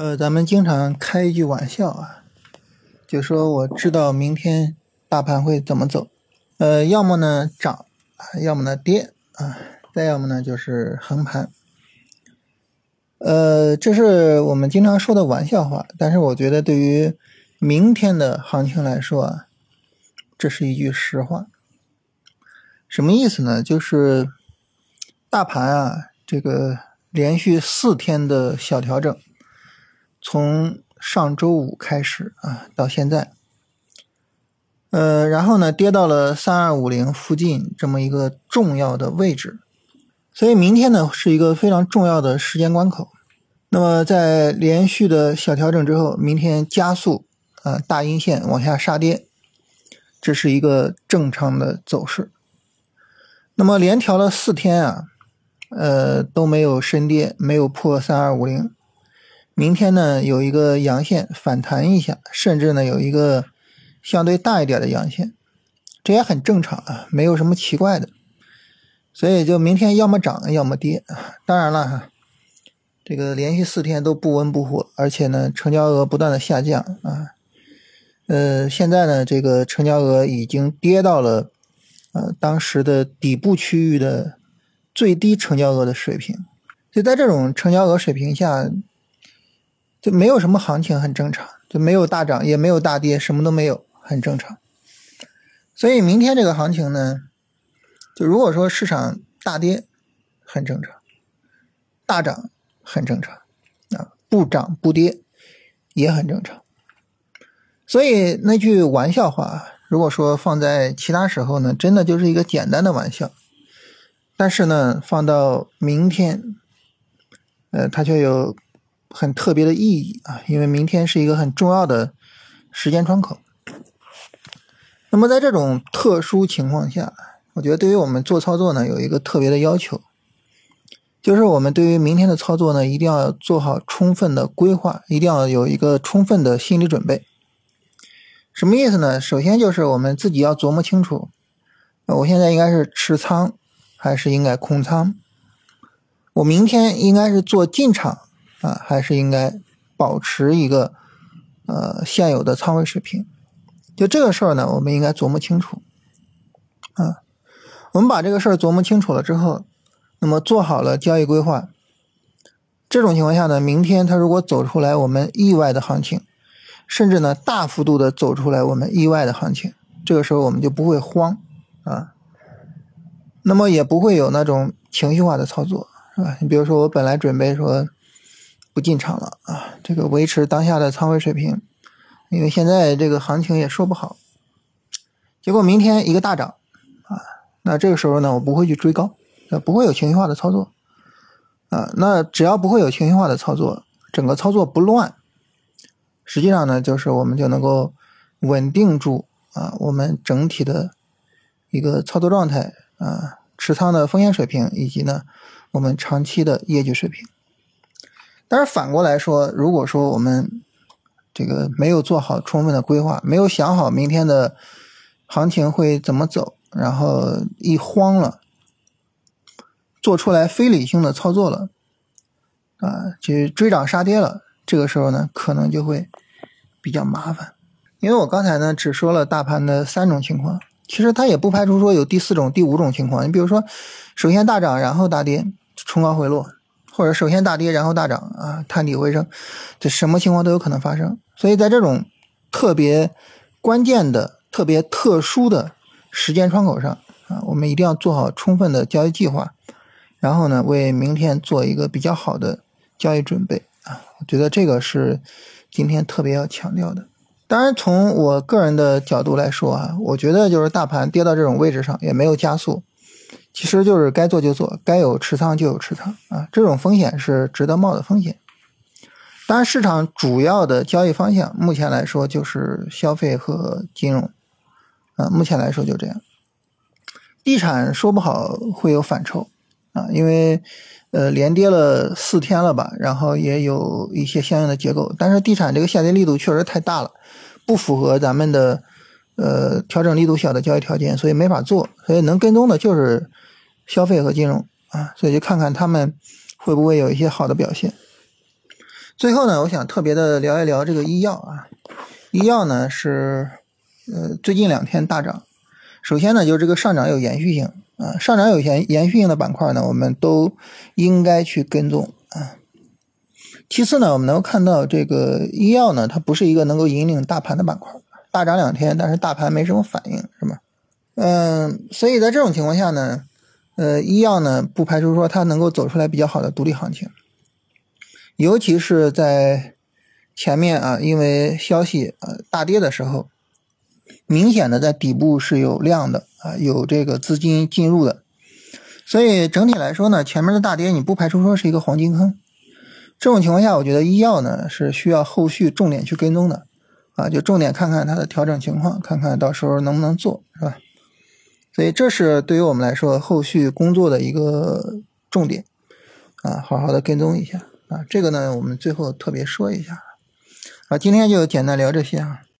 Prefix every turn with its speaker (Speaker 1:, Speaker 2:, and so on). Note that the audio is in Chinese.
Speaker 1: 呃，咱们经常开一句玩笑啊，就说我知道明天大盘会怎么走，呃，要么呢涨，要么呢跌啊，再要么呢就是横盘。呃，这是我们经常说的玩笑话，但是我觉得对于明天的行情来说啊，这是一句实话。什么意思呢？就是大盘啊，这个连续四天的小调整。从上周五开始啊，到现在，呃，然后呢，跌到了三二五零附近这么一个重要的位置，所以明天呢是一个非常重要的时间关口。那么在连续的小调整之后，明天加速啊大阴线往下杀跌，这是一个正常的走势。那么连调了四天啊，呃都没有深跌，没有破三二五零。明天呢有一个阳线反弹一下，甚至呢有一个相对大一点的阳线，这也很正常啊，没有什么奇怪的。所以就明天要么涨要么跌。当然了哈，这个连续四天都不温不火，而且呢成交额不断的下降啊。呃，现在呢这个成交额已经跌到了呃当时的底部区域的最低成交额的水平。就在这种成交额水平下。就没有什么行情，很正常，就没有大涨，也没有大跌，什么都没有，很正常。所以明天这个行情呢，就如果说市场大跌，很正常；大涨很正常，啊，不涨不跌也很正常。所以那句玩笑话，如果说放在其他时候呢，真的就是一个简单的玩笑；但是呢，放到明天，呃，它却有。很特别的意义啊，因为明天是一个很重要的时间窗口。那么在这种特殊情况下，我觉得对于我们做操作呢，有一个特别的要求，就是我们对于明天的操作呢，一定要做好充分的规划，一定要有一个充分的心理准备。什么意思呢？首先就是我们自己要琢磨清楚，我现在应该是持仓还是应该空仓？我明天应该是做进场。啊，还是应该保持一个呃现有的仓位水平。就这个事儿呢，我们应该琢磨清楚。啊，我们把这个事儿琢磨清楚了之后，那么做好了交易规划。这种情况下呢，明天它如果走出来我们意外的行情，甚至呢大幅度的走出来我们意外的行情，这个时候我们就不会慌啊，那么也不会有那种情绪化的操作，是吧？你比如说我本来准备说。不进场了啊！这个维持当下的仓位水平，因为现在这个行情也说不好。结果明天一个大涨啊，那这个时候呢，我不会去追高，不会有情绪化的操作啊。那只要不会有情绪化的操作，整个操作不乱，实际上呢，就是我们就能够稳定住啊我们整体的一个操作状态啊，持仓的风险水平以及呢我们长期的业绩水平。但是反过来说，如果说我们这个没有做好充分的规划，没有想好明天的行情会怎么走，然后一慌了，做出来非理性的操作了，啊，去追涨杀跌了，这个时候呢，可能就会比较麻烦。因为我刚才呢只说了大盘的三种情况，其实它也不排除说有第四种、第五种情况。你比如说，首先大涨，然后大跌，冲高回落。或者首先大跌，然后大涨啊，探底回升，这什么情况都有可能发生。所以在这种特别关键的、特别特殊的时间窗口上啊，我们一定要做好充分的交易计划，然后呢，为明天做一个比较好的交易准备啊。我觉得这个是今天特别要强调的。当然，从我个人的角度来说啊，我觉得就是大盘跌到这种位置上也没有加速。其实就是该做就做，该有持仓就有持仓啊，这种风险是值得冒的风险。当然，市场主要的交易方向目前来说就是消费和金融啊，目前来说就这样。地产说不好会有反抽啊，因为呃连跌了四天了吧，然后也有一些相应的结构，但是地产这个下跌力度确实太大了，不符合咱们的。呃，调整力度小的交易条件，所以没法做，所以能跟踪的就是消费和金融啊，所以就看看他们会不会有一些好的表现。最后呢，我想特别的聊一聊这个医药啊，医药呢是呃最近两天大涨。首先呢，就是这个上涨有延续性啊，上涨有延延续性的板块呢，我们都应该去跟踪啊。其次呢，我们能够看到这个医药呢，它不是一个能够引领大盘的板块，大涨两天，但是大盘没什么反应，是吧？嗯，所以在这种情况下呢，呃，医药呢不排除说它能够走出来比较好的独立行情。尤其是在前面啊，因为消息呃大跌的时候，明显的在底部是有量的啊，有这个资金进入的，所以整体来说呢，前面的大跌你不排除说是一个黄金坑。这种情况下，我觉得医药呢是需要后续重点去跟踪的啊，就重点看看它的调整情况，看看到时候能不能做，是吧？所以这是对于我们来说后续工作的一个重点啊，好好的跟踪一下。啊，这个呢，我们最后特别说一下。啊，今天就简单聊这些啊。